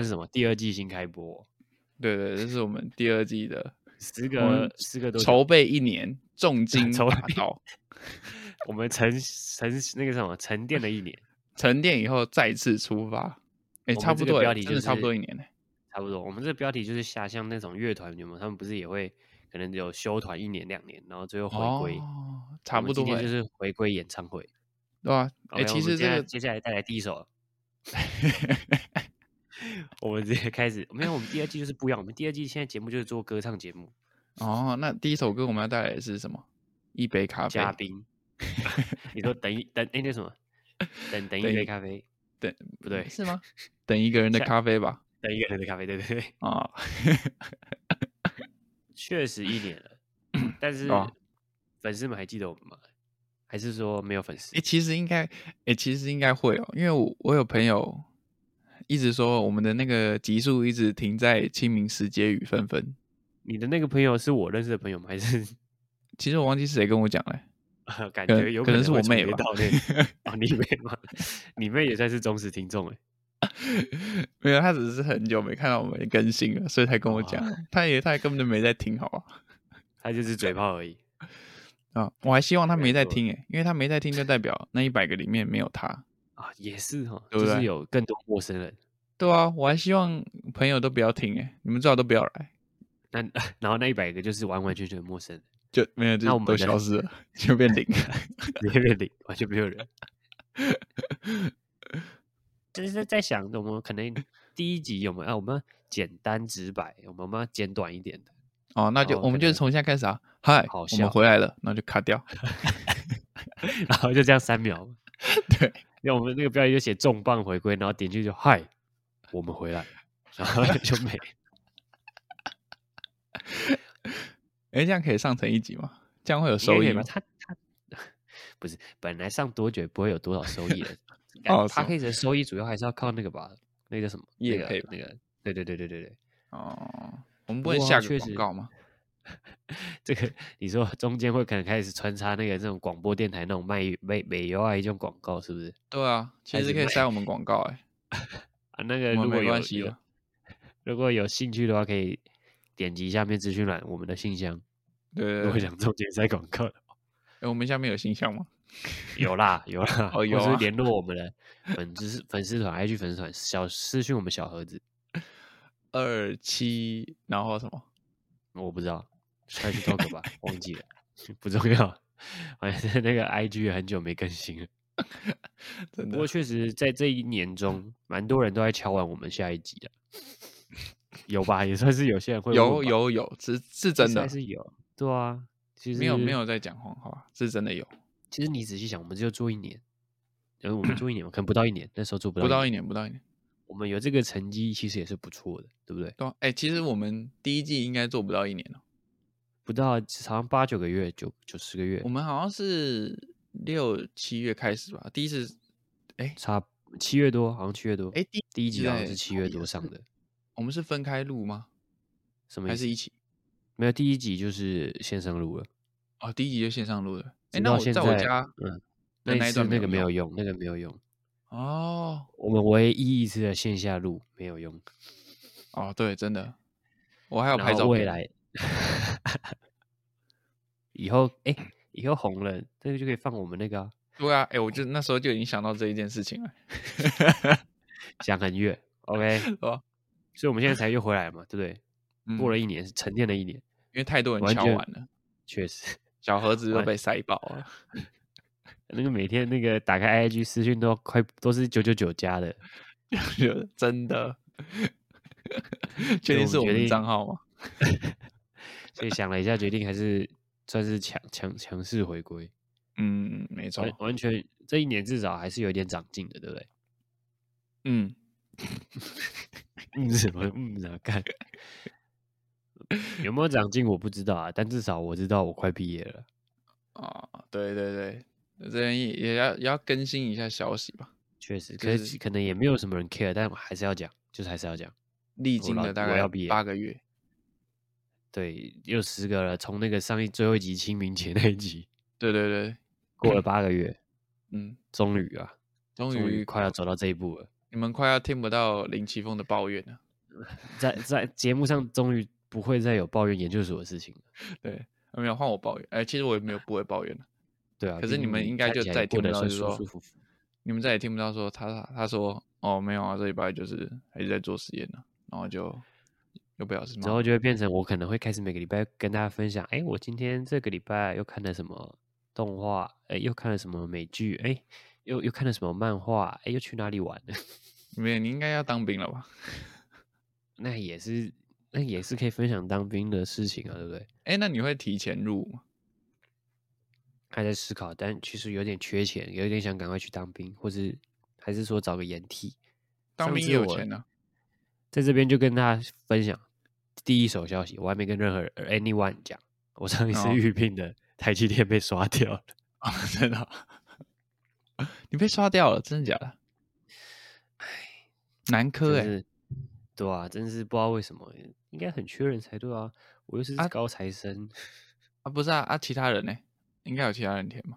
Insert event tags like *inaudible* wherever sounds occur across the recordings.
算是什么？第二季新开播，对对，这是我们第二季的十我个们十个多筹备一年，重 *laughs* 金筹打造，我们沉沉那个什么沉淀了一年，*laughs* 沉淀以后再次出发。哎，差不多标题就是差不多一年呢。差不多。我们这标题就是下像那种乐团有没有？他们不是也会可能有休团一年两年，然后最后回归。哦，差不多就是回归演唱会。对吧？哎其实这个接下来带来第一首，*laughs* 我们直接开始。没有，我们第二季就是不一样。我们第二季现在节目就是做歌唱节目，哦，那第一首歌我们要带来的是什么？一杯咖啡。嘉宾。*laughs* 你说等一等哎那什么，*laughs* 等等一杯咖啡，等不对，是吗？*laughs* 等一个人的咖啡吧。等一个人的咖啡，对对对，啊，确实一年了，但是哦粉丝们还记得我们吗？还是说没有粉丝哎、？其实应该，哎、其实应该会哦，因为我我有朋友一直说我们的那个集数一直停在清明时节雨纷纷。你的那个朋友是我认识的朋友吗？还是 *laughs* 其实我忘记是谁跟我讲了，感觉有可能是我妹吧重叠到那 *laughs* 哦，你妹吗？你妹也算是忠实听众哎。*laughs* 没有，他只是很久没看到我们更新了，所以才跟我讲。哦他也他也根本就没在听，好吧？他就是嘴炮而已。啊，我还希望他没在听诶，因为他没在听，就代表那一百个里面没有他。啊，也是哈，对不对就是有更多陌生人。对啊，我还希望朋友都不要听诶，你们最好都不要来，那 *laughs* 然后那一百个就是完完全全陌生人，就没有那我们都消失了，*laughs* 就变零。*laughs* 直接变零，完全没有人。就是在在想，我们可能第一集有没有啊？我们要简单直白，我们要简短一点的。哦，那就哦我们就从现在开始啊，嗨，我好笑们回来了，那就卡掉。然后就这样三秒，对，因为我们那个标题就写重磅回归，然后点进去就嗨，我们回来，然后 *laughs* 就没。哎，*laughs* 这样可以上成一集吗？这样会有收益吗？他他 *laughs* 不是本来上多久也不会有多少收益的。哦他可以的收益主要还是要靠那个吧，那个什么业配吧那个那个，对对对对对对。哦，我们不不能下个广告吗？*laughs* 这个你说中间会可能开始穿插那个这种广播电台那种卖美美油啊一种广告，是不是？对啊，其实可以塞我们广告哎，*laughs* 啊，那个没如果有有关系的。如果有兴趣的话，可以点击下面资讯栏我们的信箱。如果对对对，想中间塞广告的话，哎我们下面有信箱吗？有啦有啦，*laughs* 哦有啊或是联络我们的粉丝粉丝团，IG 粉丝团小私讯我们小盒子，二七，然后什么？我不知道，快去 talk 吧，忘记了，*laughs* 不重要。反正那个 IG 也很久没更新了。*laughs* 不过确实在这一年中，蛮多人都在敲完我们下一集的，有吧？也算是有些人会有有有，是是真的还，是有，对啊。其实没有没有在讲谎话，是真的有，其实你仔细想，我们只有做一年，因为我们做一年嘛，可能不到一年，那时候做不到不到一年，不到一年。我们有这个成绩，其实也是不错的，对不对？对啊，哎，其实我们第一季应该做不到一年了，不到好像八九个月，九九十个月我，们好像是六七月开始吧，第一次，哎差七月多，好像七月多。哎，第第一集好像是七月多上的，我们是分开录吗？什么意思？还是一起？没有，第一集就是线上录了。哦，第一集就线上录了。哎，直那我在在我家嗯，那那一段那个没有用用，那个没有用。哦我们唯一一次的线下录没有用，哦，对，真的，我还有拍照未来以后哎、以后红了，这个就可以放我们那个、啊、对啊，哎，我就那时候就已经想到这一件事情了，*laughs* 想很远，OK，*laughs* 哦？所以我们现在才又回来嘛，对不对？嗯过了一年，沉淀了一年，因为太多人完全敲完了，确实，小盒子都被塞爆了。*laughs* 那个每天那个打开 IG 私讯都快都是九九九加的，就真的，确定是我们账号吗？所以想了一下，决定还是算是强强强势回归，嗯，没错完，全这一年至少还是有点长进的，对不对？嗯，*laughs* 嗯，什么嗯啊？干有没有长进我不知道啊，但至少我知道我快毕业了。啊，对对对，这边也也要也要更新一下消息吧。确实，就是可是可能也没有什么人 care，但我还是要讲，就是还是要讲。历经了大概要毕业八个月，对，又十个了，从那个上一最后一集清明节那一集 *laughs* 对对对，过了八个月，*clears throat* 嗯，终于啊，终终于于快要走到这一步了。你们快要听不到林奇峰的抱怨了。在在节目上终于不会再有抱怨研究所的事情了。*laughs* 对，没有换我抱怨。哎，其实我也没有不会抱怨了。对啊，可是你们应该就再也听不到，就是说舒舒服服。你们再也听不到说他他说哦没有啊，这礼拜就是还是在做实验呢，然后就之后就会变成我可能会开始每个礼拜跟大家分享，哎，我今天这个礼拜又看了什么动画，哎，又看了什么美剧，哎，又又看了什么漫画，哎，又去哪里玩了？*laughs* 没有，你应该要当兵了吧？*laughs* 那也是，那也是可以分享当兵的事情啊，对不对？哎，那你会提前入吗？还在思考，但其实有点缺钱，有点想赶快去当兵，或是还是说找个掩替。当兵有钱呢，在这边就跟大家分享第一手消息，我还没跟任何人 anyone 讲，我上一次预聘的台积电被刷掉了，*laughs* 真的？*laughs* 你被刷掉了，真的假的？哎，南科哎，对啊，真是不知道为什么，应该很缺人才对啊，我又是高材生啊，不是啊啊，其他人呢？应该有其他人填吗？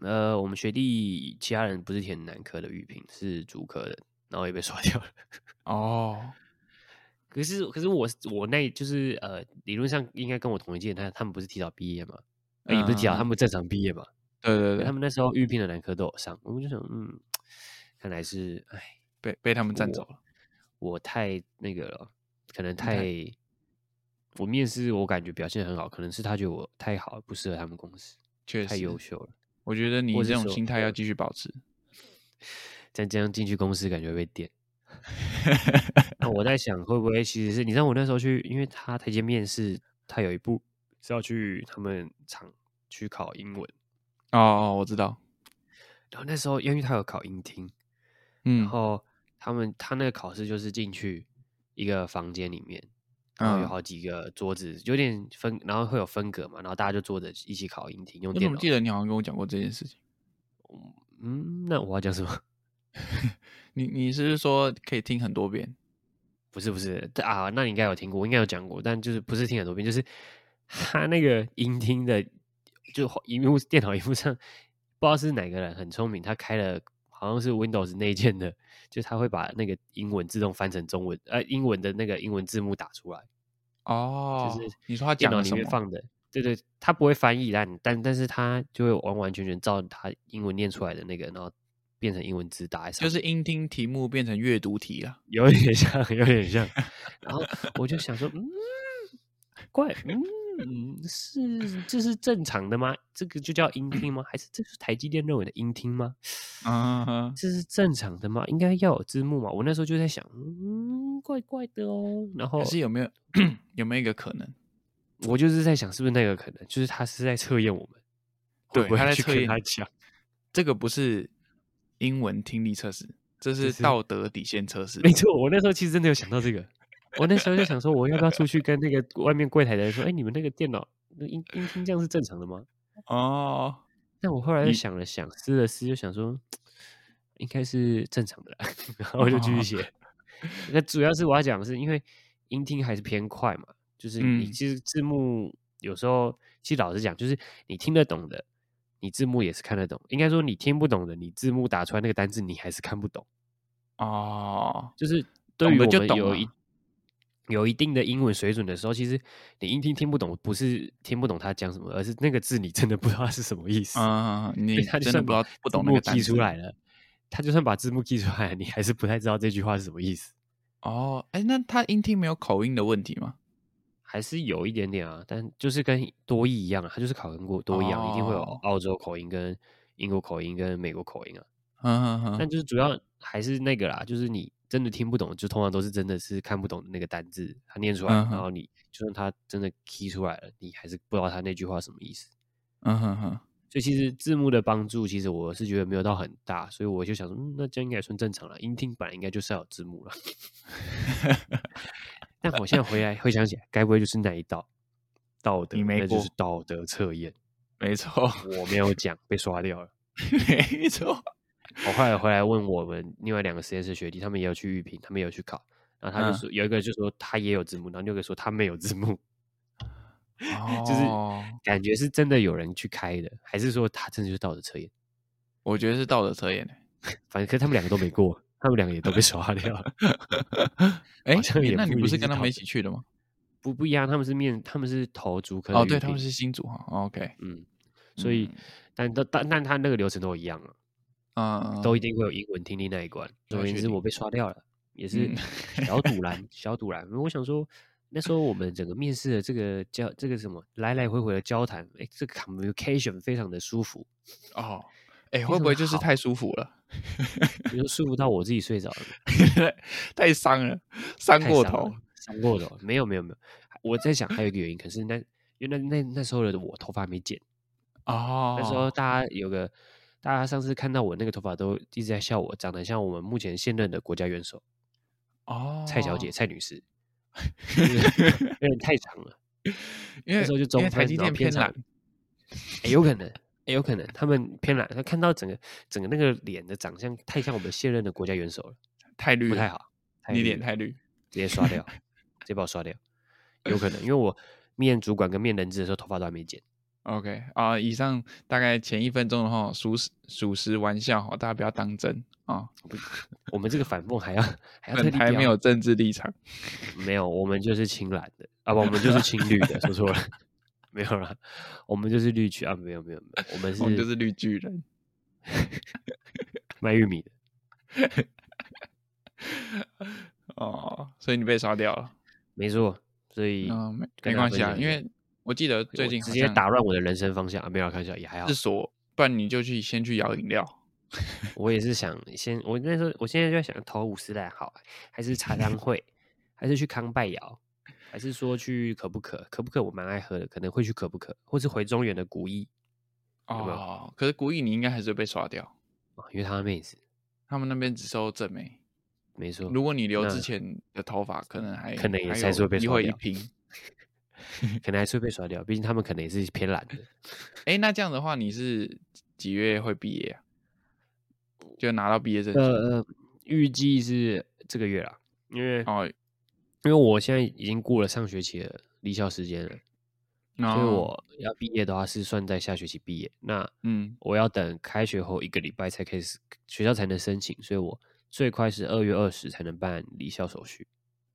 呃，我们学弟其他人不是填南科的预聘，是主科的，然后也被刷掉了。*laughs* 哦，可是可是我我那就是呃，理论上应该跟我同一届，他他们不是提早毕业嘛？也不是提早，他们正常毕业嘛？对对对，他们那时候预聘的男科都有上，我们就想，嗯，看来是哎，被被他们占走了。我太那个了，可能太我面试我感觉表现很好，可能是他觉得我太好，不适合他们公司。确实太优秀了，我觉得你这种心态要继续保持。*laughs* 再这样进去公司，感觉被电。那我在想，会不会其实是你知道我那时候去，因为他台阶面试，他有一步是要去他们厂去考英文。哦哦，我知道。然后那时候，因为他有考英听，嗯，然后他们他那个考试就是进去一个房间里面。然后有好几个桌子，有点分，然后会有分隔嘛，然后大家就坐着一起考音听，用电脑。我记得你好像跟我讲过这件事情。嗯，那我要讲什么？*laughs* 你你是说可以听很多遍？不是不是啊，那你应该有听过，我应该有讲过，但就是不是听很多遍，就是他那个音听的，就荧幕电脑荧幕上，不知道是哪个人很聪明，他开了好像是 Windows 内建的。就他会把那个英文自动翻成中文，呃，英文的那个英文字幕打出来。哦，就是你说他电脑里面放的，对对，他不会翻译，但但但是他就会完完全全照他英文念出来的那个，然后变成英文字打上。就是音听题目变成阅读题了，有点像，有点像。然后我就想说，*laughs* 嗯，怪，嗯。嗯，是这是正常的吗？这个就叫音听吗？还是这是台积电认为的音听吗？啊，这是正常的吗？应该要有字幕嘛？我那时候就在想，嗯，怪怪的哦。然后是有没有有没有一个可能？我就是在想，是不是那个可能？就是他是在测验我们，对，他在测验他讲，这个不是英文听力测试，这是道德底线测试。没错，我那时候其实真的有想到这个。我那时候就想说，我要不要出去跟那个外面柜台的人说，哎，你们那个电脑那音音听这样是正常的吗？哦，但我后来又想了想，思了思，就想说应该是正常的，然后我就继续写。那主要是我要讲的是，因为音听还是偏快嘛，就是你其实字幕有时候，其实老实讲，就是你听得懂的，你字幕也是看得懂。应该说你听不懂的，你字幕打出来那个单字，你还是看不懂。哦，就是对于我们有一。有一定的英文水准的时候，其实你音听听不懂，不是听不懂他讲什么，而是那个字你真的不知道是什么意思。啊，你他就算不知道不懂那个记出来了，他就算把字幕记出来，你还是不太知道这句话是什么意思。哦，哎，那他音听没有口音的问题吗？还是有一点点啊，但就是跟多义一样，他就是考跟过多义一样，一定会有澳洲口音、跟英国口音、跟美国口音啊。嗯嗯嗯。但就是主要还是那个啦，就是你。真的听不懂，就通常都是真的是看不懂那个单字，他念出来，然后你就算他真的 key 出来了，你还是不知道他那句话什么意思。嗯哼哼，所以其实字幕的帮助，其实我是觉得没有到很大，所以我就想说，那这样应该算正常了。音听本来应该就是要有字幕了。*laughs* 但我现在回来回想起来，该不会就是那一道道德？那就是道德测验。没错，我没有讲，被刷掉了。*laughs* 没错。我后来回来问我们另外两个实验室学弟，他们也有去预评，他们也有去考，然后他就说有一个就说他也有字幕，然后另一个说他没有字幕，*laughs* 就是感觉是真的有人去开的，还是说他真的就是道德测验？我觉得是道德测验 *laughs* 反正可他们两个都没过，他们两个也都被刷掉了。*laughs* 哎那你不是跟他们一起去的吗？不不一样，他们是面，他们是投足科的哦，对，他们是新组哈。OK，嗯，所以嗯但但但但他那个流程都一样啊，嗯，都一定会有英文听力那一关。总而言之，我被刷掉了，也是嗯小堵拦，*laughs* 小堵拦。我想说，那时候我们整个面试的这个交这个什么来来回回的交谈，哎，这个 communication 非常的舒服，哦，哎，常会不会就是太舒服了？比如舒服到我自己睡着了，*laughs* 太伤了，伤过头。，伤过头。没有没有没有，我在想还有一个原因，可是那因为那那那时候的我头发没剪。哦。那时候大家有个，大家上次看到我那个头发都一直在笑我，长得像我们目前现任的国家元首哦，蔡小姐、蔡女士，就是 *laughs* 有点太长了。因为那时候就中分然后偏长有可能，诶有可能他们偏蓝，他看到整个整个那个脸的长相太像我们现任的国家元首了，太绿，不太好，太你脸太绿。直接刷掉，直接把我刷掉，有可能，因为我面主管跟面人质的时候头发都还没剪。OK 啊，以上大概前一分钟的话，属实属实玩笑哈，大家不要当真啊。我们这个反讽还要还要特本台地标没有政治立场。没有，我们就是青蓝的啊，不，我们就是青绿的，*laughs* 说错了，没有啦，我们就是绿区啊，没有没有没有，我们是 *laughs* 我们就是绿巨人。*laughs* 卖玉米的，哦，所以你被刷掉了。没错，所以嗯，没关系啊，因为我记得最近直接打乱我的人生方向啊，没有啦开玩笑，也还好是，锁，不然你就去先去摇饮料。我也是想先，我那时候我现在就在想投五十来好，还是茶汤会，还是去康拜窑，还是说去可不可？可不可我蛮爱喝的，可能会去可不可，或是回中原的古意有没有哦，可是古意你应该还是会被刷掉，啊，因为他的妹子，他们那边只收正美。没错，如果你留之前的头发，可能还可能也还是会被刷掉拼。可能还是会被刷掉，毕竟他们可能也是偏懒的。*laughs* 哎，那这样的话，你是几月会毕业啊？就拿到毕业证书？呃，预计是这个月啦，因为、哦，因为我现在已经过了上学期的离校时间了，所以哦我要毕业的话是算在下学期毕业。那嗯我要等开学后一个礼拜才开始学校才能申请，所以我最快是二月二十才能办离校手续。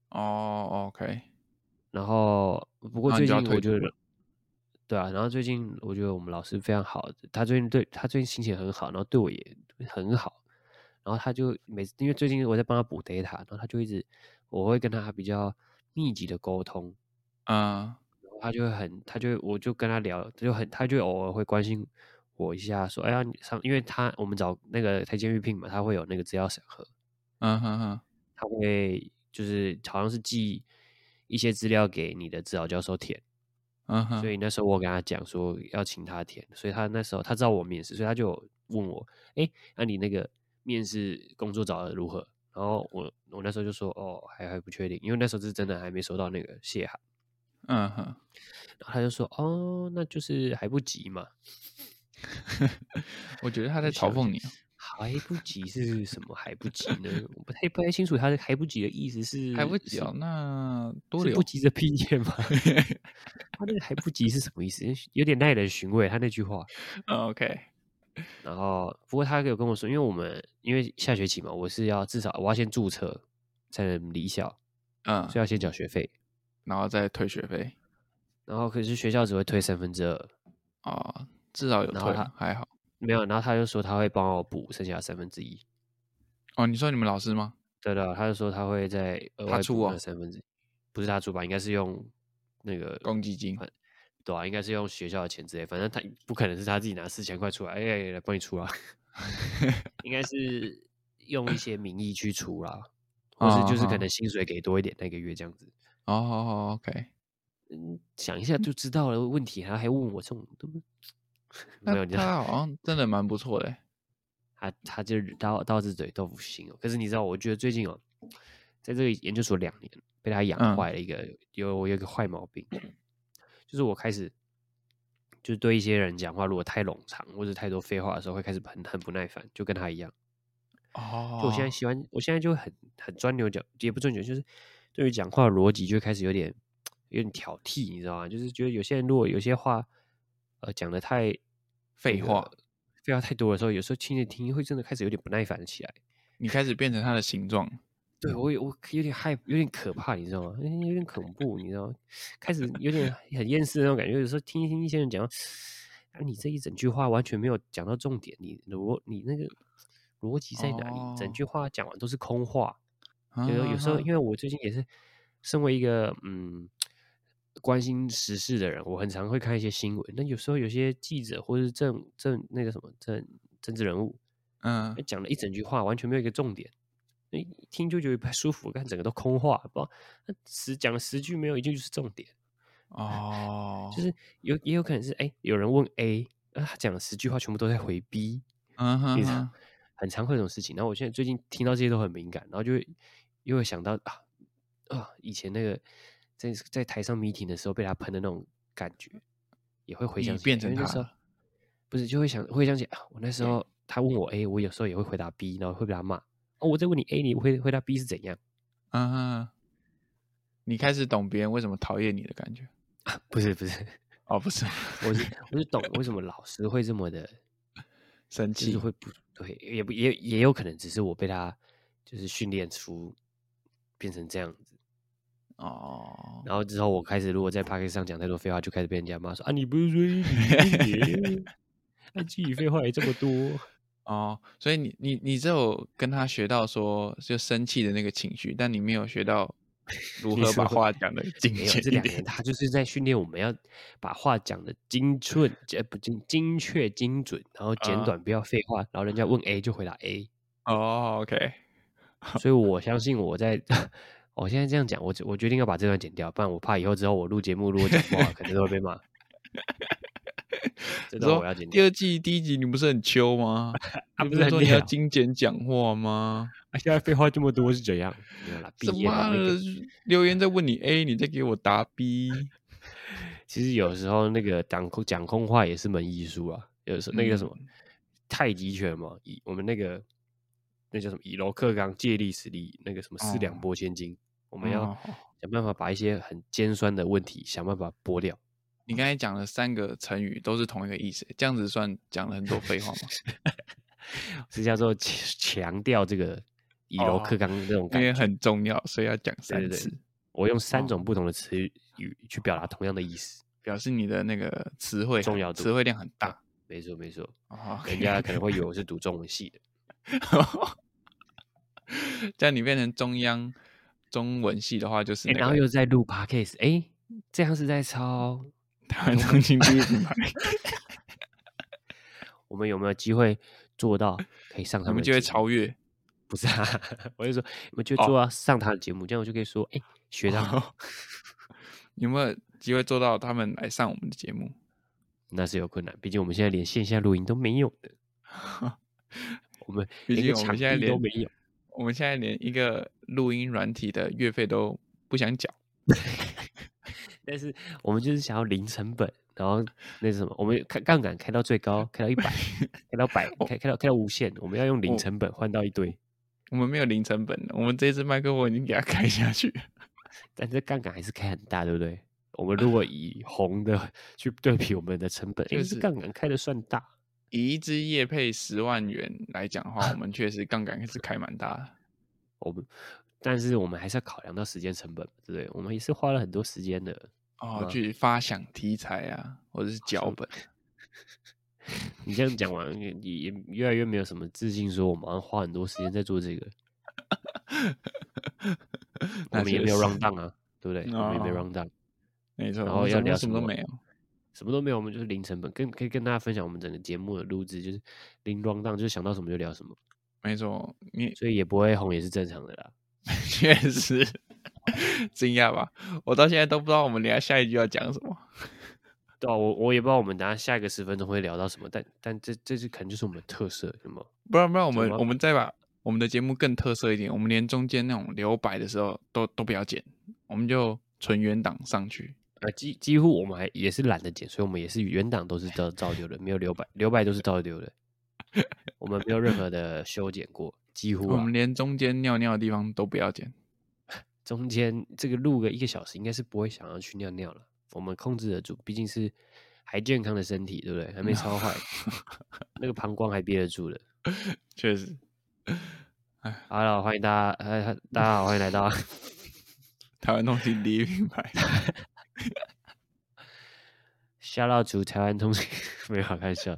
哦，OK，然后不过最近我觉得对啊，然后最近我觉得我们老师非常好，他最近对他最近心情很好，然后对我也很好，然后他就每次因为最近我在帮他补 data，然后他就一直我会跟他比较密集的沟通，嗯然后他就会很，他就我就跟他聊，他就很他就偶尔会关心我一下，说哎呀你上，因为他我们找那个台监预聘嘛，他会有那个资料审核，嗯哼哼，他会就是好像是寄一些资料给你的指导教授填。嗯哼，所以那时候我跟他讲说要请他填，所以他那时候他知道我面试，所以他就问我，哎，那、你那个面试工作找的如何？然后我我那时候就说，哦，还还不确定，因为那时候是真的还没收到那个谢函。嗯哼，然后他就说，哦，那就是还不急嘛。*laughs* 我觉得他在嘲讽你哦。*laughs* 还不急是什么？还不急呢？我不太不太清楚他的还不急的意思是是还不急哦，那多留不急着毕业吗？*laughs* 他那个还不急是什么意思？有点耐人寻味，他那句话。嗯 OK，然后，不过他有跟我说，因为我们因为下学期嘛，我是要至少我要先注册才能离校，嗯所以，要先缴学费。然后再退学费然后可是学校只会退三分之二，哦，至少有退还好。没有。然后他就说他会帮我补剩下的三分之一。哦，你说你们老师吗？对的，他就说他会在额外补三分之一，不是他出吧？应该是用那个公积金反对啊，应该是用学校的钱之类，反正他不可能是他自己拿四千块出来，哎、来帮你出啊，*laughs* 应该是用一些名义去出啦，或是就是可哦能薪水给多一点那个月这样子。哦好，好，OK，嗯，想一下就知道了问题，然后还问我这种，对不对？没有，他好像真的蛮不错的欸。*laughs* 他他就是刀刀子嘴豆腐心哦。可是你知道，我觉得最近哦，在这个研究所两年，被他养嗯坏了一个，有我有一个坏毛病，就是我开始就是对一些人讲话，如果太冗长或者太多废话的时候，会开始很很不耐烦，就跟他一样。哦，就我现在喜欢，我现在就很很钻牛角，也不钻牛，就是对于讲话逻辑就会开始有点有点挑剔，你知道吗？就是觉得有些人如果有些话呃讲的太废话，废话太多的时候，有时候听着听会真的开始有点不耐烦起来。你开始变成它的形状。对我我有点害，有点可怕，你知道吗？有点恐怖，你知道吗？开始有点很厌世那种感觉。有时候听一听一些人讲，啊，你这一整句话完全没有讲到重点，你逻你那个逻辑在哪里？整句话讲完都是空话。有有时候，因为我最近也是身为一个嗯关心时事的人，我很常会看一些新闻。那有时候有些记者或者是政政那个什么政政治人物，嗯，讲了一整句话，完全没有一个重点。一听就觉得不太舒服，看整个都空话，不，那十讲了十句没有一句就是重点 *laughs* 哦，就是有也有可能是哎，有人问 A，啊，他讲了十句话全部都在回 B，嗯哼，很常会这种事情。然后我现在最近听到这些都很敏感，然后就会又会想到啊啊，以前那个在在台上 meeting 的时候被他喷的那种感觉，也会回想变成他，不是就会想会想起啊，我那时候他问我 A，我有时候也会回答 B，然后会被他骂。哦，我在问你，A，你回回答 B 是怎样？啊，你开始懂别人为什么讨厌你的感觉？*laughs* 不是不是，哦不是，我是我是懂为什么老师会这么的 *laughs* 生气，会不对，也不也也有可能只是我被他就是训练出变成这样子哦。然后之后我开始如果在 p a r k 上讲太多废话，就开始被人家骂说啊，你不是说你，那 *laughs* 自己废话也这么多。哦，所以你你你只有跟他学到说就生气的那个情绪，但你没有学到如何把话讲的精确。这两年他就是在训练我们要把话讲的精准，呃不精精确精准，然后简短，不要废话。然后人家问 A 就回答 A。哦，OK。*laughs* 所以我相信我在，*laughs* 我现在这样讲，我我决定要把这段剪掉，不然我怕以后之后我录节目如果讲话，可能都会被骂。*laughs* 你说第二季第一集你不是很秋吗？*laughs* 你不是说你要精简讲话吗？*laughs* 现在废话这么多是怎样？什么留言在问你 A，你在给我答 B。其实有时候那个讲空讲空话也是门艺术啊。有时候那个什么太极拳嘛，以我们那个那叫什么以柔克刚，借力使力，那个什么四两拨千斤，我们要想办法把一些很尖酸的问题想办法拨掉。你刚才讲了三个成语，都是同一个意思，这样子算讲了很多废话吗？*laughs* 是叫做强调这个以柔克刚这种感觉很重要，所以要讲三次。我用三种不同的词语去表达同样的意思，表示你的那个词汇重要，词汇量很大。没错，没错。哦人家可能会以为我是读中文系的，*laughs* 这样你变成中央中文系的话，就是然后又在录 podcast，哎，这样是在抄。台湾中心第一品牌，我们有没有机会做到可以上他们？我们就会超越？不是啊，*laughs* 我就说，我们就做到上他的节目，这样我就可以说，哎，学长，*laughs* 有没有机会做到他们来上我们的节目？那是有困难，毕竟我们现在连线下录音都没有的。*laughs* 我们毕竟我们现在连都没有，我们现在连一个录音软体的月费都不想缴。但是我们就是想要零成本，然后那什么，我们开杠杆开到最高，开到一百，*laughs* 开到百，开开到开到无限，我们要用零成本换到一堆。我们没有零成本的，我们这支麦克风已经给它开下去，*laughs* 但这杠杆还是开很大，对不对？我们如果以红的去对比我们的成本，就是杠杆开的算大。以一支叶配十万元来讲的话，我们确实杠杆是开蛮大的。我们。但是我们还是要考量到时间成本，对不对？我们也是花了很多时间的哦，去发想题材啊，或者是脚本。*laughs* 你这样讲完，也也越来越没有什么自信，说我们要花很多时间在做这个。*laughs* 我们也没有 round down 啊，对不对？我们也没有 round down，没错。然后要聊什么都没有，什么都没有，我们就是零成本，跟可以跟大家分享我们整个节目的录制，就是零 round down，就是想到什么就聊什么。没错，你所以也不会红，也是正常的啦。*laughs* 确实惊讶吧？我到现在都不知道我们等下下一句要讲什么。对啊，我我也不知道我们等下下一个十分钟会聊到什么，但但这这是可能就是我们的特色，什么？不然不然，我们我们再把我们的节目更特色一点，我们连中间那种留白的时候都都不要剪，我们就纯原档上去。呃，几几乎我们还也是懒得剪，所以我们也是原档都是照照丢的，没有留白，留白都是照丢的，我们没有任何的修剪过。几乎我们连中间尿尿的地方都不要剪，*laughs* 中间这个录个一个小时，应该是不会想要去尿尿了。我们控制得住，毕竟是还健康的身体，对不对？还没超坏，*laughs* 那个膀胱还憋得住的。*laughs* 确实，哎，Hello，欢迎大家，呃，大家好，欢迎来到台湾通信第一品牌。Shout out to 台湾通信，没有开玩笑。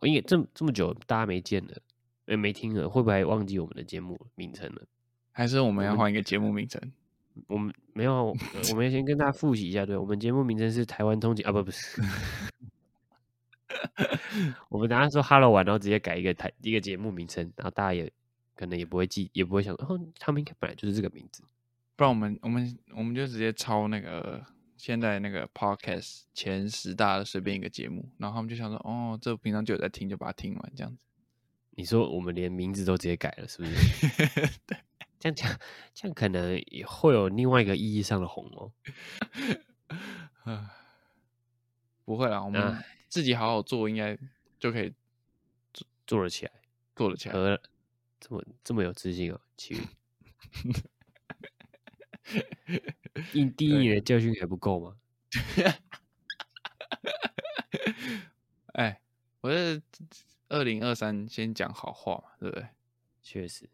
我应该这这么久大家没见了，也没听了，会不会忘记我们的节目名称了？还是我们要换一个节目名称？我们没有，我们先跟大家复习一下，对我们节目名称是台湾通勤啊，不不是。*laughs* 我们等下说 “hello” 完，然后直接改一个台一个节目名称，然后大家也可能也不会记，也不会想，哦，他们应该本来就是这个名字。不然我们我们我们就直接抄那个现在那个 podcast 前十大的随便一个节目，然后他们就想说，哦，这平常就有在听，就把它听完这样子。*laughs* 你说我们连名字都直接改了，是不是？*laughs* 对，这样讲，这样可能也会有另外一个意义上的红哦。*laughs* 不会啦，我们。自己好好做，应该就可以做做得起来，做得起来。呃，这么这么有自信哦，奇云。第第一年的教训还不够吗？*laughs* 哎，我是二零二三先讲好话嘛，对不对？*laughs* 确实，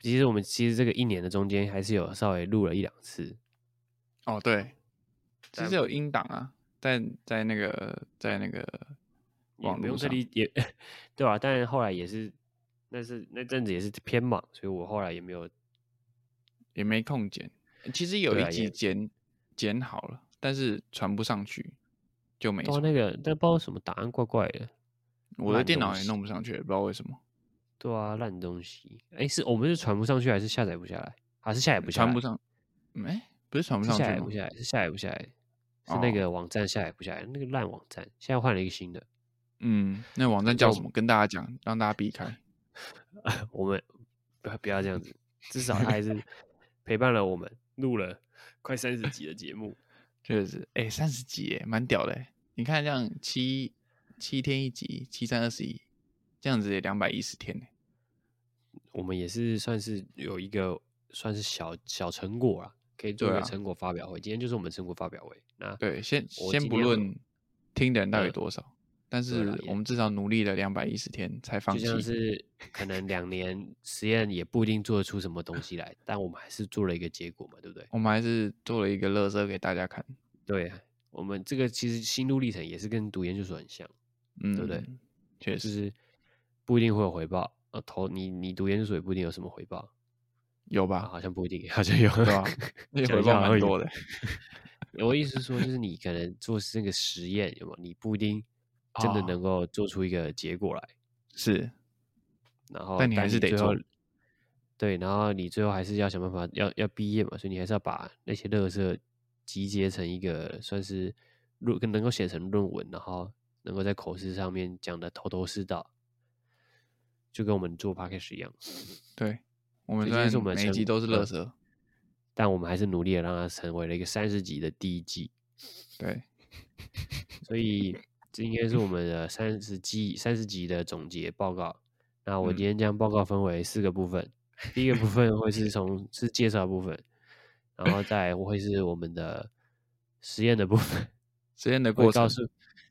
其实我们其实这个一年的中间还是有稍微录了一两次。哦，对，其实有音档啊。在在那个在那个网络上也对吧？但是后来也是，那是那阵子也是偏忙，所以我后来也没有也没空剪。其实有一集剪剪好了，但是传不上去就没。那个但不知道什么答案怪怪的，我的电脑也弄不上去，不知道为什么。对啊，烂东西。哎，是我们是传不上去，还是下载不下来？还是下载不下来？传不上？哎，不是传不上去下载不下来，是下载不下来。是那个网站下载不下来？那个烂网站，现在换了一个新的。嗯，那网站叫什么？跟大家讲，让大家避开。*laughs* 我们不要不要这样子，至少他还是陪伴了我们，录了快三十集的节目。确实，哎，三十集，哎，蛮屌的。你看，这样七七天一集，七三二十一，这样子也两百一十天呢。我们也是算是有一个算是小小成果啊。可以做个成果发表会，今天就是我们成果发表会。那对，先先不论听的人到底多少，但是我们至少努力了两百一十天才放弃。就 *laughs* 像是可能两年实验也不一定做得出什么东西来，但我们还是做了一个结果嘛，对不对？我们还是做了一个乐色给大家看。对，我们这个其实心路历程也是跟读研究所很像，嗯，对不对？确实是不一定会有回报。呃，投你你读研究所也不一定有什么回报。有吧？好像不一定，好像有，对吧？那回报蛮多的。*laughs* 我意思是说，就是 *laughs* 你可能做这个实验，有吗？你不一定真的能够做出一个结果来。是。然后，但你还是得做。对，然后你最后还是要想办法要要毕业嘛，所以你还是要把那些乐色集结成一个算是论，能够写成论文，然后能够在口试上面讲的头头是道，就跟我们做 p a c k a g e 一样。对。我们虽然每集都是乐色，但我们还是努力的让它成为了一个三十集的第一季。对，所以这应该是我们的三十集三十集的总结报告。那我今天将报告分为四个部分，第一个部分会是从是介绍部分，然后再会是我们的实验的部分，*laughs* 实验的过程，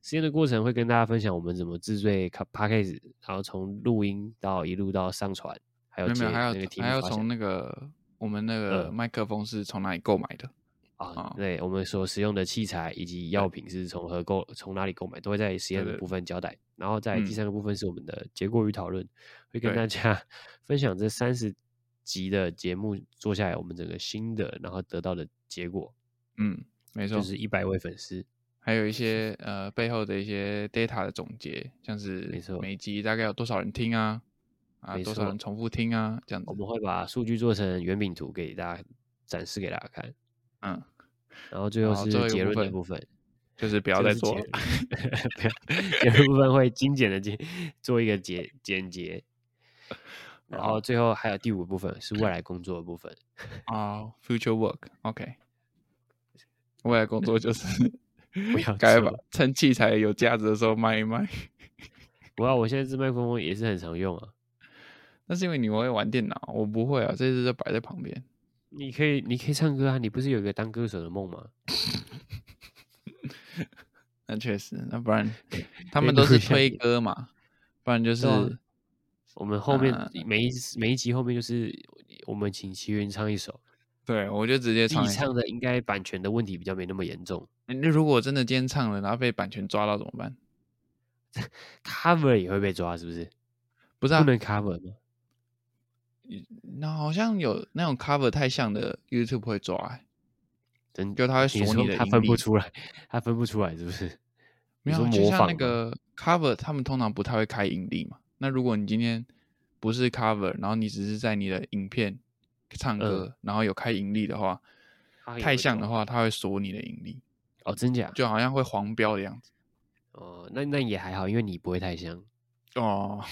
实验的过程会跟大家分享我们怎么制作 p a c k a g e 然后从录音到一路到上传。还有没有？还有还要从那个我们那个麦克风是从哪里购买的啊？对，我们所使用的器材以及药品是从何购从哪里购买，都会在实验的部分交代。然后在第三个部分是我们的结果与讨论，会跟大家 *laughs* 分享这三十集的节目做下来我们整个新的然后得到的结果。嗯，没错，就是一百位粉丝，还有一些呃背后的一些 data 的总结，像是没错，每集大概有多少人听啊？啊，多少人重复听啊？这样子，我们会把数据做成圆饼图给大家展示给大家看。嗯，然后最后是结论的部分，就是不要再做。*laughs* 结论部分会精简的简做一个简简洁。*laughs* 然后最后还有第五部分是未来工作的部分。啊，future work，OK。未来工作就是 *laughs* 不要该把趁器材有价值的时候卖一卖。不要，我现在这麦克风也是很常用啊。那是因为你会玩电脑，我不会啊，这次就摆在旁边。你可以，你可以唱歌啊，你不是有一个当歌手的梦吗？*laughs* 那确实，那不然 *laughs* 他们都是推歌嘛，不然就是我们后面每一每一集后面就是我们请齐云唱一首，对我就直接唱。你唱的应该版权的问题比较没那么严重。那如果真的今天唱了，然后被版权抓到怎么办？*laughs* cover 也会被抓，是不是？不是不能 cover 吗？那好像有那种 cover 太像的 YouTube 会抓，真就他会锁你的，他分不出来，他分不出来，是不是？没有，就像那个 cover，他们通常不太会开盈利嘛。那如果你今天不是 cover，然后你只是在你的影片唱歌，然后有开盈利的话，太像的话，他会锁你的盈利。哦，真假？就好像会黄标的样子。哦，那那也还好，因为你不会太像。哦，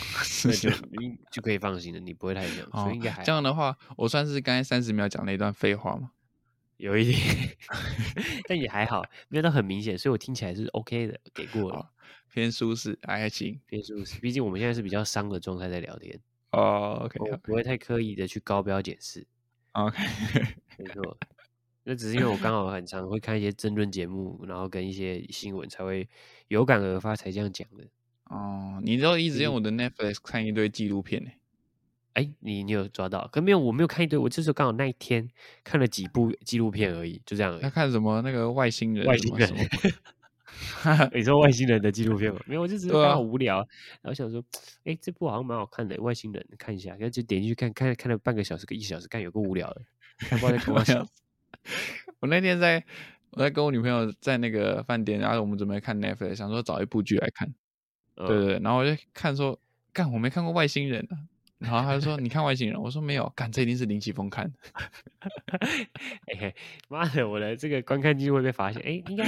那就你就可以放心了，你不会太像，所以应该还这样的话，我算是刚才三十秒讲了一段废话吗？有一点，*laughs* 但也还好，没有到很明显，所以我听起来是 OK 的，给过了，偏舒适，还行，偏舒适。毕竟我们现在是比较伤的状态在聊天。哦，OK，不会太刻意的去高标解释。OK，没错。那只是因为我刚好很常会看一些争论节目，然后跟一些新闻，才会有感而发，才这样讲的。哦，你都一直用我的 Netflix 看一堆纪录片呢？哎，你你有抓到？可没有，我没有看一堆，我就是刚好那一天看了几部纪录片而已，就这样。他看什么？那个外星人？外星人？*laughs* 你说外星人的纪录片吗？没有，我就只是刚好无聊，然后想说，哎，这部好像蛮好看的，外星人看一下，然后就点进去看，看看了半个小时，个一小时，看有个无聊的，不知道在干嘛。*laughs* *laughs* 我那天在我在跟我女朋友在那个饭店，然后我们准备看 Netflix，想说找一部剧来看。对对，然后我就看说，干我没看过外星人啊，然后他就说你看外星人，我说没有，干这一定是林奇峰看。*laughs* 哎，妈的，我的这个观看记录会被发现。哎，应该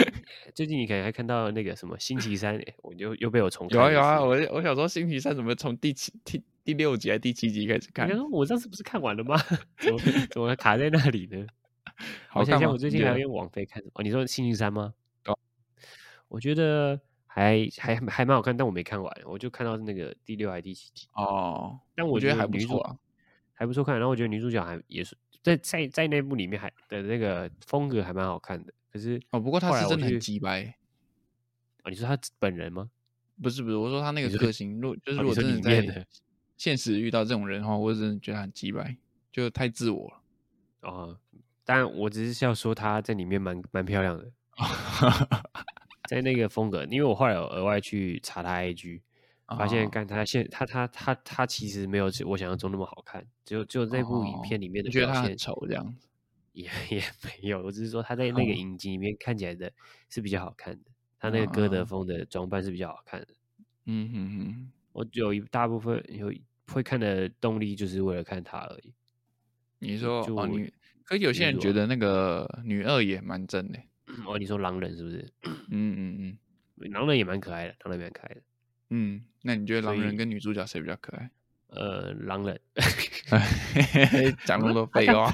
最近你可能还看到那个什么星期三，我就又被我重看。有啊有啊，我我想说星期三怎么从第七第第六集还是第七集开始看？我上次不是看完了吗？*laughs* 怎么 *laughs* 怎么卡在那里呢？我想想，我最近还用网飞看哦。你说星期三吗？哦，我觉得。还还还蛮好看，但我没看完，我就看到那个第六还是第七集哦。但我觉得还不错啊，还不错看。然后我觉得女主角还也是在在在那部里面还的那个风格还蛮好看的。可是哦，不过她是真的很鸡掰啊！你说她本人吗？不是不是，我说她那个个性，如就是如果真的在现实遇到这种人的话，我真的觉得很鸡掰，就太自我了哦。但我只是要说他在里面蛮蛮漂亮的。*laughs* 在那个风格，因为我后来有额外去查他 IG，发现干他现他他他他其实没有我想象中那么好看，只有只有那部影片里面的表现丑这样子，也也没有，我只是说他在那个影集里面看起来的是比较好看的，他那个歌德风的装扮是比较好看的。嗯哼哼，我有一大部分有会看的动力就是为了看他而已。你说哦，你可有些人觉得那个女二也蛮正的。*clears throat* 哦，你说狼人是不是？嗯嗯嗯，*clears throat* 狼人也蛮可爱的，狼人蛮可爱的。嗯，那你觉得狼人跟女主角谁比较可爱？呃，狼人。*laughs* 讲那么多废话，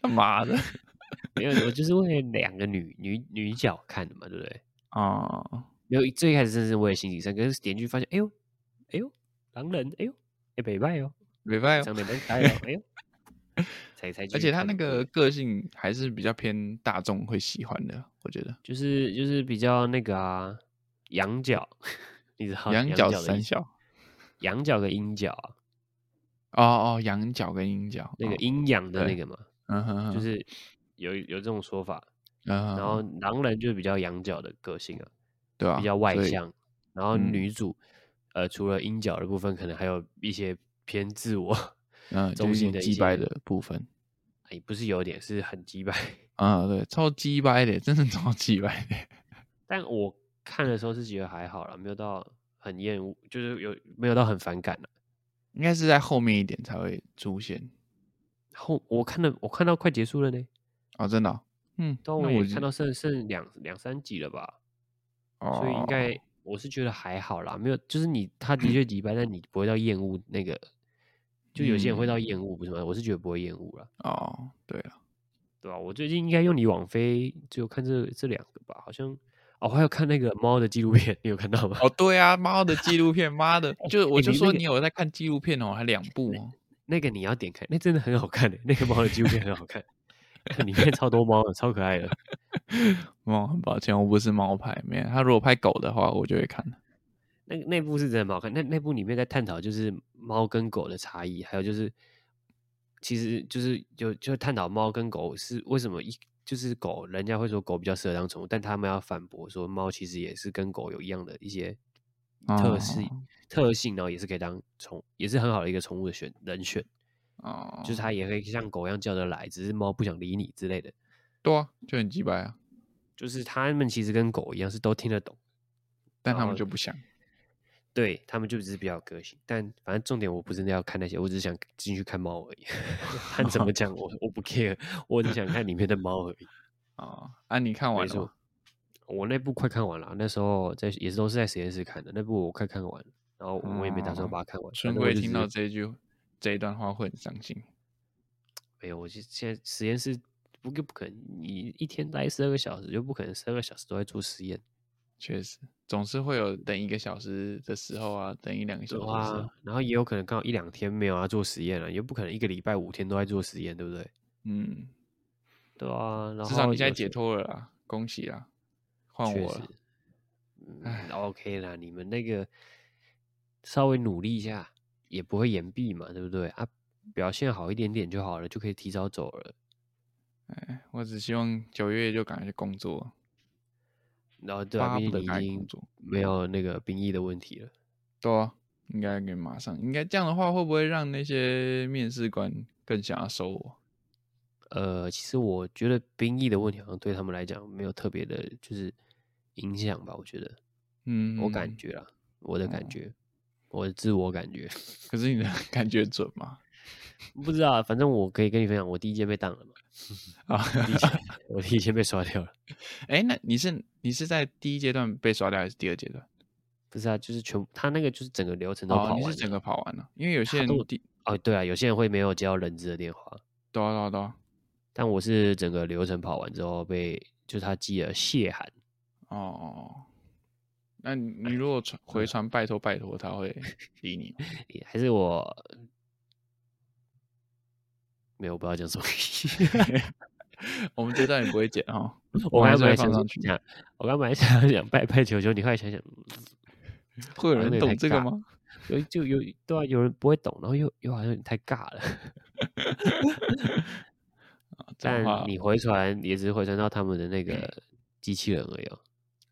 他妈的！没有，我就是为了两个女女女角看的嘛，对不对？哦，没有，最开始真是为了心理上，可是点进去发现，哎呦，哎呦，狼人，哎呦，哎，北拜哦，北拜哦，长得蛮可爱哦，哎呦。才才，而且他那个个性还是比较偏大众会喜欢的，我觉得。就是就是比较那个啊，羊角，你知道羊角三小，羊角跟阴角啊，哦哦，羊角跟阴角，那个阴阳的那个嘛，嗯哼，就是有有这种说法，然后狼人就是比较羊角的个性啊，对啊，比较外向，然后女主呃除了阴角的部分，可能还有一些偏自我。*laughs* 嗯，中性的击败的部分，哎，不是有点，是很击败 *laughs* 啊，对，超击败的，真的超击败的。*laughs* 但我看的时候是觉得还好了，没有到很厌恶，就是有没有到很反感了。应该是在后面一点才会出现。后我看到我看到快结束了呢。哦，真的，嗯，但我也看到剩剩两两三集了吧？哦，所以应该我是觉得还好啦，没有，就是你他的确 *clears throat* 击败，但你不会到厌恶那个。就有些人会到厌恶，不是吗？我是觉得不会厌恶了。哦，对啊，对吧？我最近应该用你网飞，只有看这这两个吧？好像哦，还有看那个猫的纪录片，你有看到吗？哦，对啊，猫的纪录片，*laughs* 妈的，就我就说你有在看纪录片哦，还两 *laughs* 部哦。那个你要点开，那真的很好看的，那个猫的纪录片很好看，*laughs* 里面超多猫的，超可爱的。猫，很抱歉，我不是猫派，没有。他如果拍狗的话，我就会看。那那部是真的蛮好看。那那部里面在探讨就是猫跟狗的差异，还有就是其实就是就就探讨猫跟狗是为什么一就是狗，人家会说狗比较适合当宠物，但他们要反驳说猫其实也是跟狗有一样的一些特性特性，然后也是可以当宠，也是很好的一个宠物的选人选。哦，就是它也可以像狗一样叫得来，只是猫不想理你之类的。对啊，就很鸡掰啊。就是他们其实跟狗一样，是都听得懂，但他们就不想。对他们就只是比较个性，但反正重点我不是要看那些，我只是想进去看猫而已。*laughs* 看怎么讲，*laughs* 我我不 care，我只想看里面的猫而已。啊，*laughs* 啊，你看完了？我那部快看完了，那时候在也是都是在实验室看的，那部我快看完了，然后我也没打算把它看完。春贵听到这一句这一段话会很伤心。没有，我现现在实验室。不就不可能，你一天待十二个小时，就不可能十二个小时都在做实验。确实，总是会有等一个小时的时候啊，等一两个小时啊，然后也有可能刚好一两天没有要做实验了，也不可能一个礼拜五天都在做实验，对不对？嗯，对啊。然后至少你现在解脱了啦，恭喜啦，换我了。嗯，OK 啦，你们那个稍微努力一下，也不会延毕嘛，对不对啊？表现好一点点就好了，就可以提早走了。哎，我只希望九月就赶快去工作，然后对啊，毕竟已经没有那个兵役的问题了。对啊，应该给马上，应该这样的话，会不会让那些面试官更想要收我？呃，其实我觉得兵役的问题好像对他们来讲没有特别的，就是影响吧。我觉得，嗯，我感觉啊，我的感觉，我的自我感觉。可是你的 *laughs* 感觉准吗？不知道，反正我可以跟你分享，我第一阶被当了嘛。*laughs* 啊，我第一阶被刷掉了。*laughs* 哎，那你是你是在第一阶段被刷掉，还是第二阶段？不是啊，就是全他那个就是整个流程都跑完，你是整个跑完了。因为有些人第哦，对啊，有些人会没有接到人质的电话。对啊，对啊对啊。但我是整个流程跑完之后被，就是他寄了谢函。哦，那你如果传回传拜托拜托，他会理你？*laughs* 还是我？没有，我不知道讲什么。*laughs* 我们这段也不会剪哈。*laughs* 我刚本来想讲，我刚本来想讲拜拜求求，你后来想想，会有人懂这个吗？有就有对啊，有人不会懂，然后又又好像有点太尬了。*laughs* 但你回传也只是回传到他们的那个 *clears throat* 机器人而已哦，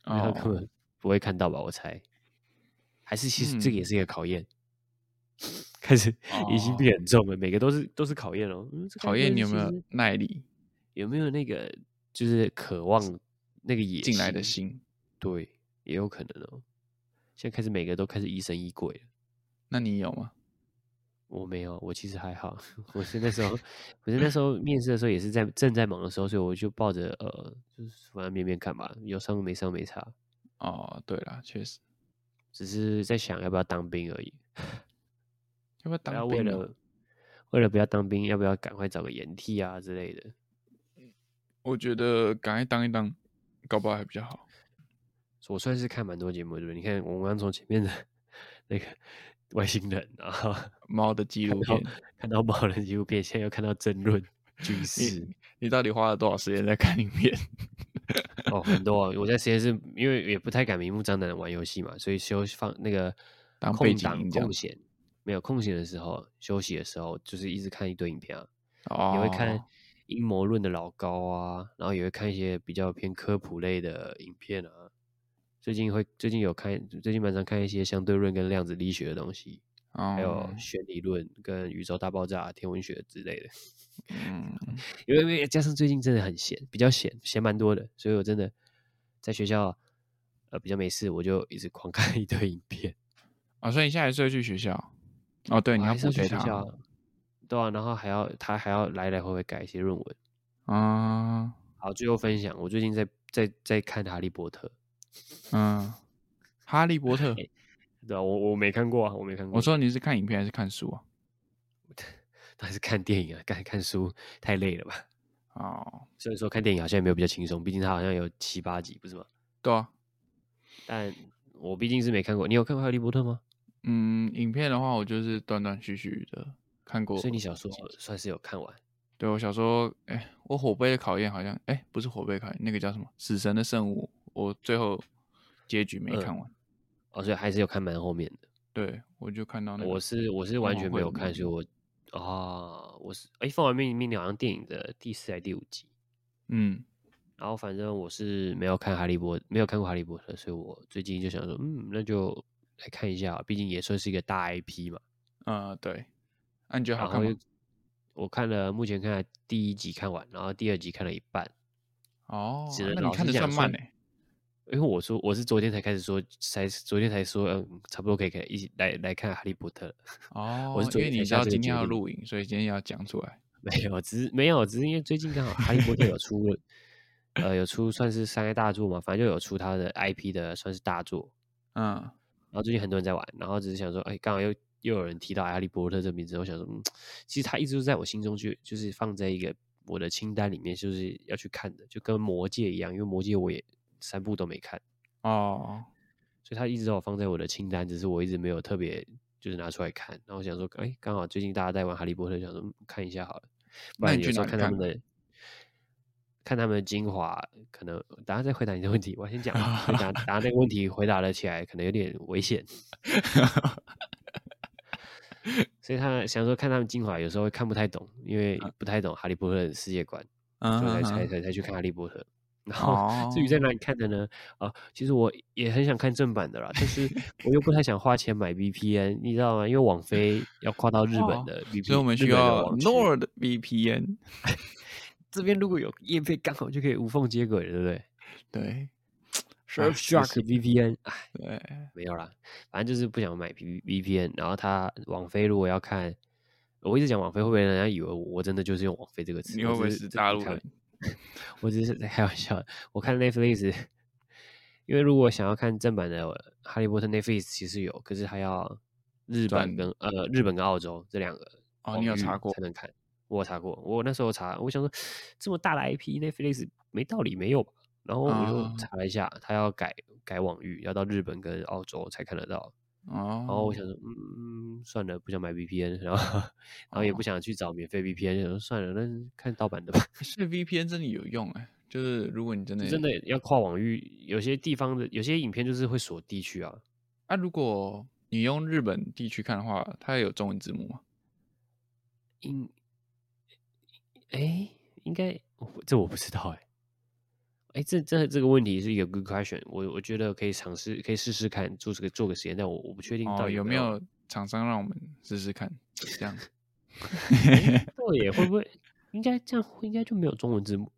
然后根本不会看到吧？我猜，还是其实这个也是一个考验。开始已经变很重了，每个都是都是考验哦。考验你有没有耐力，有没有那个就是渴望那个野进来的心？对，也有可能哦。现在开始每个都开始疑神疑鬼了。那你有吗？我没有，我其实还好。*laughs* 我是那时候，我是那时候面试的时候也是在正在忙的时候，所以我就抱着呃，就是反正面面看吧，有伤没伤没差。哦，对了，确实，只是在想要不要当兵而已。要不要当兵？为了为了不要当兵，要不要赶快找个掩替啊之类的？我觉得赶快当一当，搞不好还比较好。我算是看蛮多节目，对不对？你看，我们刚从前面的那个 *laughs* 外星人，然后猫的纪录片，看到猫的纪录片，现在又看到争论 *laughs* 军事。你到底花了多少时间在看影片？*laughs* 哦，很多。我在实验室，因为也不太敢明目张胆的玩游戏嘛，所以休放那个当空档空闲。没有空闲的时候，休息的时候，就是一直看一堆影片啊，也会看阴谋论的老高啊，然后也会看一些比较偏科普类的影片啊。最近会最近有看，最近蛮常看一些相对论跟量子力学的东西，还有弦理论跟宇宙大爆炸、天文学之类的。嗯，*laughs* 因为因为加上最近真的很闲，比较闲，闲蛮多的，所以我真的在学校呃比较没事，我就一直狂 *laughs* 看一堆影片啊。所以你现在还是会去学校？哦，对，你要补学校，对啊，然后还要他还要来来回回改一些论文啊。好，最后分享，我最近在在在看 *laughs*《哈利波特》。嗯，《哈利波特》对啊，我我没看过啊，我没看过。我说你是看影片还是看书啊？*laughs* 还是看电影啊？看看书太累了吧？哦，所以说看电影好像也没有比较轻松，毕竟它好像有七八集，不是吗？对啊，但我毕竟是没看过。你有看过《哈利波特》吗？嗯，影片的话，我就是断断续续的看过。所以你小说算是有看完？对我小说，哎，我火杯的考验好像，哎，不是火杯考验，那个叫什么？死神的圣物，我最后结局没看完。哦，所以还是有看蛮后面的。对，我就看到那个。我是我是完全没有看，所以我啊，我是哎，《凤凰命令》好像电影的第四还第五集。嗯，然后反正我是没有看《哈利波》，没有看过《哈利波特》，所以我最近就想说，嗯，那就来看一下，毕竟也算是一个大 IP 嘛。嗯，对。那你觉得好看吗？我看了，目前看了第一集看完，然后第二集看了一半。哦，那你看的算慢呢？因为我说我是昨天才开始说，才昨天才说，嗯，差不多可以可以一起来来看《哈利波特》。*laughs* 哦，我是因为你知道今天要录影，所以今天要讲出来。没有，只是没有，只是因为最近刚好《哈利波特》有出，呃，有出算是三 A 大作嘛，反正就有出他的 IP 的算是大作。嗯，然后最近很多人在玩，然后只是想说，哎，刚好又又有人提到《哈利波特》这名字，我想说，嗯，其实他一直都在我心中去就是放在一个我的清单里面，就是要去看的，就跟《魔戒》一样，因为《魔戒》我也三部都没看。哦，所以他一直都有放在我的清单，只是我一直没有特别就是拿出来看。然后我想说，哎，刚好最近大家在玩《哈利波特》，想说看一下好了。不然有时候看他们的，看他们的精华，可能等下再回答你的问题。我先讲，答答那个问题回答了起来，可能有点危险。*laughs* 所以他想说看他们精华，有时候会看不太懂，因为不太懂《哈利波特》的世界观，所以才才才去看《哈利波特》。然后至于在哪里看的呢？啊，其实我也很想看正版的啦，但是我又不太想花钱买 VPN，你知道吗？因为网飞要跨到日本的 VPN，所以我们需要 Nord VPN。*laughs* 这边如果有业配，刚好就可以无缝接轨，对不对？对，Surfshark VPN，哎，对，没有啦，反正就是不想买 VPN。然后他网飞如果要看，我一直讲网飞，会不会人家以为我真的就是用网飞这个词？你会不会是大陆人？*laughs* 我只是在开玩笑。我看 Netflix，因为如果想要看正版的《哈利波特》，Netflix 其实有，可是还要日本跟呃日本跟澳洲这两个哦，你有查过才能看。我查过，我那时候查，我想说这么大的 IP，Netflix 没道理没有吧？然后我就查了一下，他要改改网域，要到日本跟澳洲才看得到。哦，然后我想说，嗯，算了，不想买 VPN，然后然后也不想去找免费 VPN，说算了，那看盗版的吧。是 VPN 真的有用哎，就是如果你真的真的要跨网域，有些地方的有些影片就是会锁地区啊。啊，如果你用日本地区看的话，它有中文字幕吗？应，哎，应该这我不知道哎。哎，这这这个问题是一个 good question，我我觉得可以尝试，可以试试看做这个做个实验，但我我不确定到底有没有厂商让我们试试看这样。*laughs* 对，会不会应该这样？应该就没有中文字幕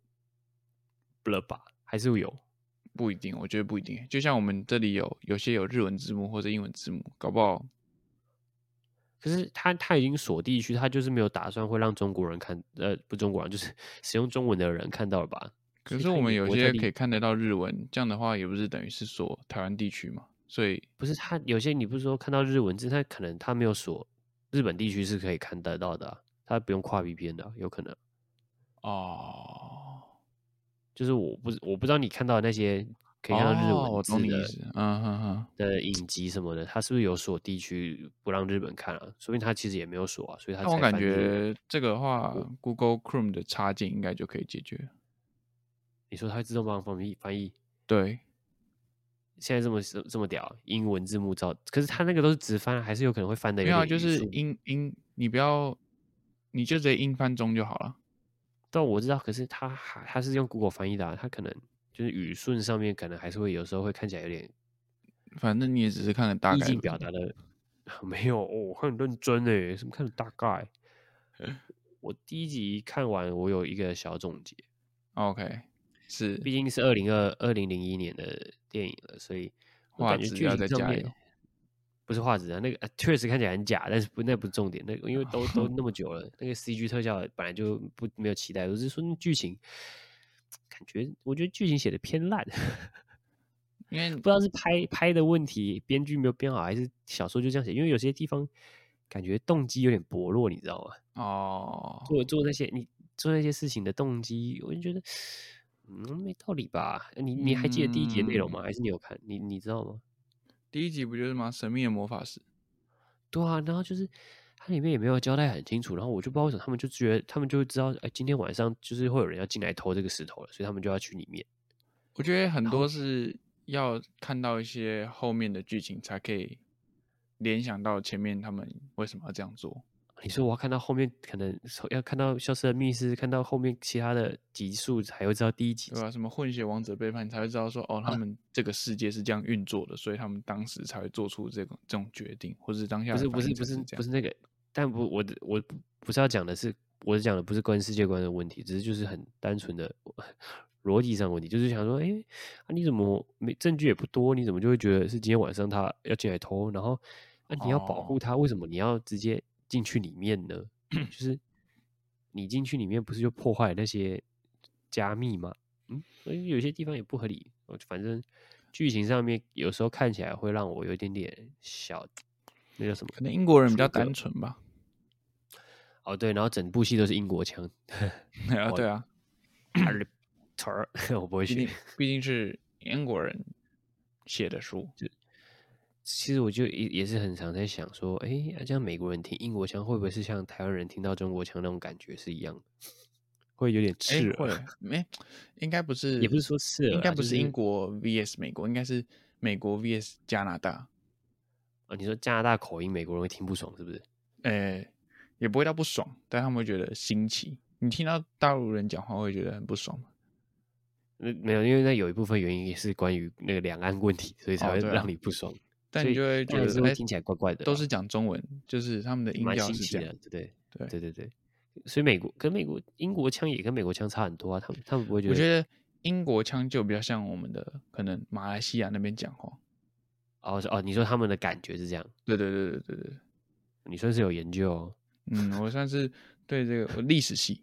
了吧？还是有？不一定，我觉得不一定。就像我们这里有有些有日文字幕或者英文字幕，搞不好。可是他他已经锁地区，他就是没有打算会让中国人看，呃，不中国人就是 *laughs* 使用中文的人看到了吧？可是我们有些可以看得到日文，这样的话也不是等于是锁台湾地区嘛？所以不是他有些你不是说看到日文字，他可能他没有锁日本地区是可以看得到的，他不用跨 VPN 的，有可能。哦，就是我不我不知道你看到那些可以看到日文字的，嗯哼哼的影集什么的，他是不是有锁地区不让日本看啊？说明他其实也没有锁啊，所以他我感觉这个的话，Google Chrome 的插件应该就可以解决。你说它会自动帮翻译翻译？对，现在这么这么屌，英文字幕照，可是它那个都是直翻，还是有可能会翻的。没有，就是英英，你不要，你就直接英翻中就好了。但我知道，可是它还它是用 Google 翻译的，它可能就是语顺上面可能还是会有时候会看起来有点。反正你也只是看了大概表达的，*laughs* 没有哦，很认真诶，什么看大概？*laughs* 我第一集看完，我有一个小总结。OK。是，毕竟是二零二二零零一年的电影了，所以我感觉剧情上面不是画质啊，那个确实看起来很假，但是不那不是重点，那个因为都都 *laughs* 那么久了，那个 CG 特效本来就不没有期待，我是说剧情感觉我觉得剧情写的偏烂，*laughs* 因为不知道是拍拍的问题，编剧没有编好，还是小说就这样写，因为有些地方感觉动机有点薄弱，你知道吗？哦，做做那些你做那些事情的动机，我就觉得。嗯，没道理吧？你你还记得第一集的内容吗？还是你有看？你你知道吗？第一集不就是吗？神秘的魔法师。对啊，然后就是它里面也没有交代很清楚，然后我就不知道为什么他们就觉得他们就会知道，哎，今天晚上就是会有人要进来偷这个石头了，所以他们就要去里面。我觉得很多是要看到一些后面的剧情，才可以联想到前面他们为什么要这样做。你说我要看到后面，可能要看到消失的密室，看到后面其他的集数才会知道第一集，对吧？什么混血王者背叛，你才会知道说哦，他们这个世界是这样运作的，所以他们当时才会做出这种这种决定，或者是当下不是不是不是不是那个，但不我我不是要讲的是，我是讲的不是关于世界观的问题，只是就是很单纯的逻辑上问题，就是想说，哎，啊你怎么没证据也不多，你怎么就会觉得是今天晚上他要进来偷，然后啊你要保护他，为什么你要直接？进去里面呢，*coughs* 就是你进去里面不是就破坏那些加密吗？嗯，所以有些地方也不合理。反正剧情上面有时候看起来会让我有一点点小，那叫什么？可能英国人比较单纯吧。哦，对，然后整部戏都是英国腔。*laughs* 啊，对啊。*laughs* 我不会写，毕竟是英国人写的书。其实我就也也是很常在想说，哎，这样美国人听英国腔会不会是像台湾人听到中国腔那种感觉是一样的？会有点刺耳？会没？应该不是，也不是说刺耳，应该不是英国 VS 美国，应该是美国 VS 加拿大。啊，你说加拿大口音，美国人会听不爽是不是？哎，也不会到不爽，但他们会觉得新奇。你听到大陆人讲话会觉得很不爽吗？那没有，因为那有一部分原因也是关于那个两岸问题，所以才会让你不爽。但你就会觉得听起来怪怪的，都是讲中文，就是他们的音调是这样，对对对对对对。所以美国跟美国英国腔也跟美国腔差很多啊，他们他们不会觉得。我觉得英国腔就比较像我们的可能马来西亚那边讲话。哦哦，你说他们的感觉是这样？对对对对对对，你算是有研究。哦。嗯，我算是对这个历史系。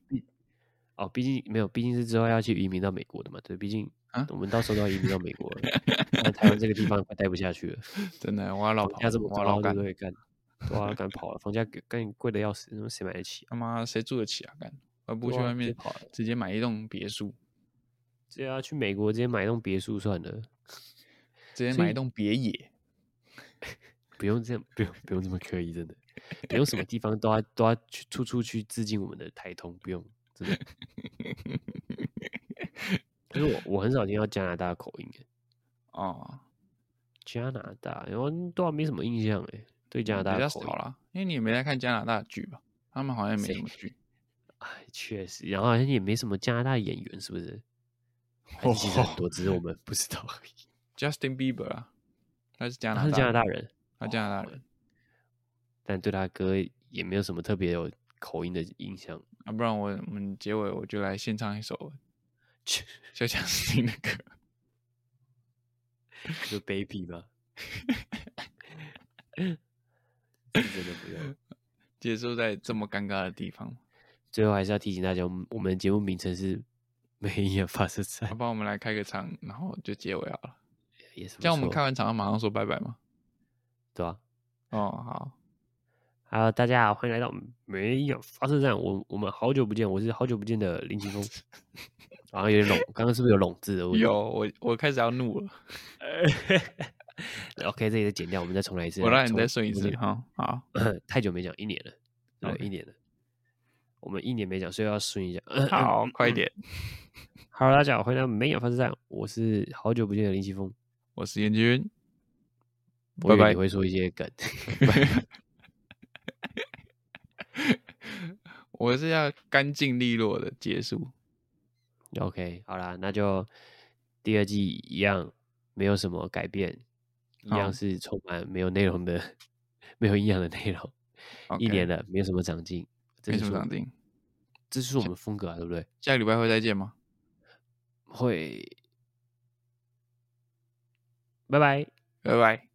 哦，毕竟没有，毕竟是之后要去移民到美国的嘛，对，毕竟。啊，我们到时候都要移民到美国了，*laughs* 那台湾这个地方快待不下去了。*laughs* 真的，我要老家这么高，对不对？干，*laughs* 都要干跑了，房价更贵的要死，那谁买得起？他妈谁住得起啊？干，而不去外面跑，直接买一栋别墅。直接要去美国，直接买一栋别墅算了。直接买一栋别野，不用这样，不用不用这么刻意，真的，不用什么地方都要都要去处处去致敬我们的台通，不用，真的。可是我我很少听到加拿大口音哎，哦，加拿大，然后都没什么印象哎，对加拿大比较少啦，因为你也没来看加拿大剧吧？他们好像没什么剧，哎，确实，然后好像也没什么加拿大演员，是不是？其实很多，只是我们不知道而已。*laughs* Justin Bieber 啊，他是加拿大他是加拿大人，他加拿大人，但对他歌也没有什么特别有口音的印象啊，不然我我们结尾我就来献唱一首。就想听那个，就 Baby 吧？真的不要 *laughs* 结束在这么尴尬的地方。最后还是要提醒大家，我们的节目名称是《没营养发射菜》。帮我们来开个场，然后就结尾好了。也是，叫我们开完场要马上说拜拜吗？对啊。哦，好。好，大家好，欢迎来到《没营养发射站》。我我们好久不见，我是好久不见的林奇峰。好像有点拢，刚刚是不是有拢字的？有，我我开始要怒了。*laughs* OK，这里再剪掉，我们再重来一次。我让你再顺一次哈。好，*coughs* 太久没讲，一年了，对，一年了。我们一年没讲，所以要顺一下。好，*coughs* 快一点。*coughs* 好，大家好，欢迎来到没有发射站，我是好久不见的林奇峰，我是严军。拜拜。你会说一些梗。*laughs* *laughs* 我是要干净利落的结束。OK，好啦，那就第二季一样，没有什么改变，一样是充满没有内容的、没有营养的内容。一年了，没有什么长进，没什么长进，这是我们风格啊，对不对？下个礼拜会再见吗？会，拜拜，拜拜。